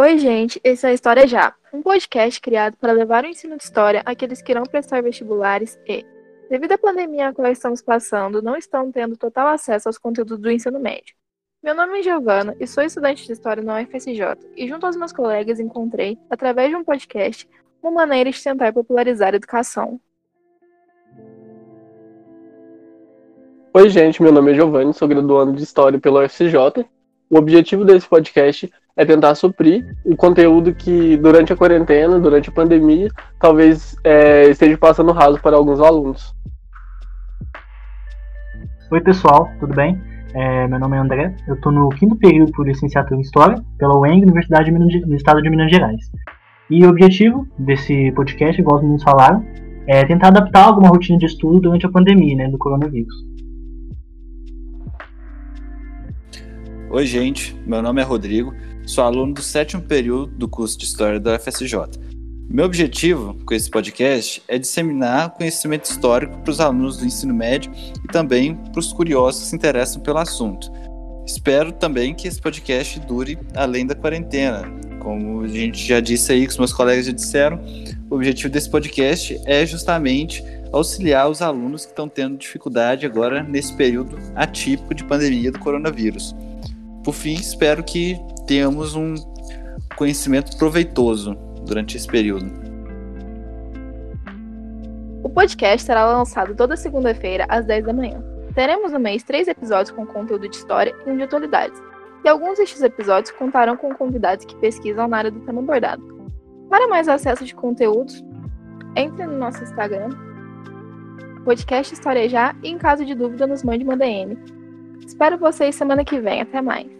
Oi, gente, esse é a História Já, um podcast criado para levar o ensino de história àqueles que irão prestar vestibulares e, devido à pandemia a qual estamos passando, não estão tendo total acesso aos conteúdos do ensino médio. Meu nome é Giovana e sou estudante de História na UFSJ e junto aos meus colegas encontrei, através de um podcast, uma maneira de tentar popularizar a educação. Oi, gente, meu nome é Giovanni, sou graduando de História pela UFSJ. O objetivo desse podcast é tentar suprir o conteúdo que, durante a quarentena, durante a pandemia, talvez é, esteja passando raso para alguns alunos. Oi, pessoal, tudo bem? É, meu nome é André, eu estou no quinto período por licenciatura em História pela UENG, Universidade do Estado de Minas Gerais. E o objetivo desse podcast, igual os meninos falaram, é tentar adaptar alguma rotina de estudo durante a pandemia né, do coronavírus. Oi, gente, meu nome é Rodrigo, sou aluno do sétimo período do curso de História da UFSJ. Meu objetivo com esse podcast é disseminar conhecimento histórico para os alunos do ensino médio e também para os curiosos que se interessam pelo assunto. Espero também que esse podcast dure além da quarentena. Como a gente já disse aí, que os meus colegas já disseram, o objetivo desse podcast é justamente auxiliar os alunos que estão tendo dificuldade agora nesse período atípico de pandemia do coronavírus. Por fim, espero que tenhamos um conhecimento proveitoso durante esse período. O podcast será lançado toda segunda-feira às 10 da manhã. Teremos no mês três episódios com conteúdo de história e um de atualidades. E alguns destes episódios contarão com convidados que pesquisam na área do tema abordado. Para mais acesso de conteúdos, entre no nosso Instagram, podcast História Já, e em caso de dúvida nos mande uma DM. Espero vocês semana que vem. Até mais.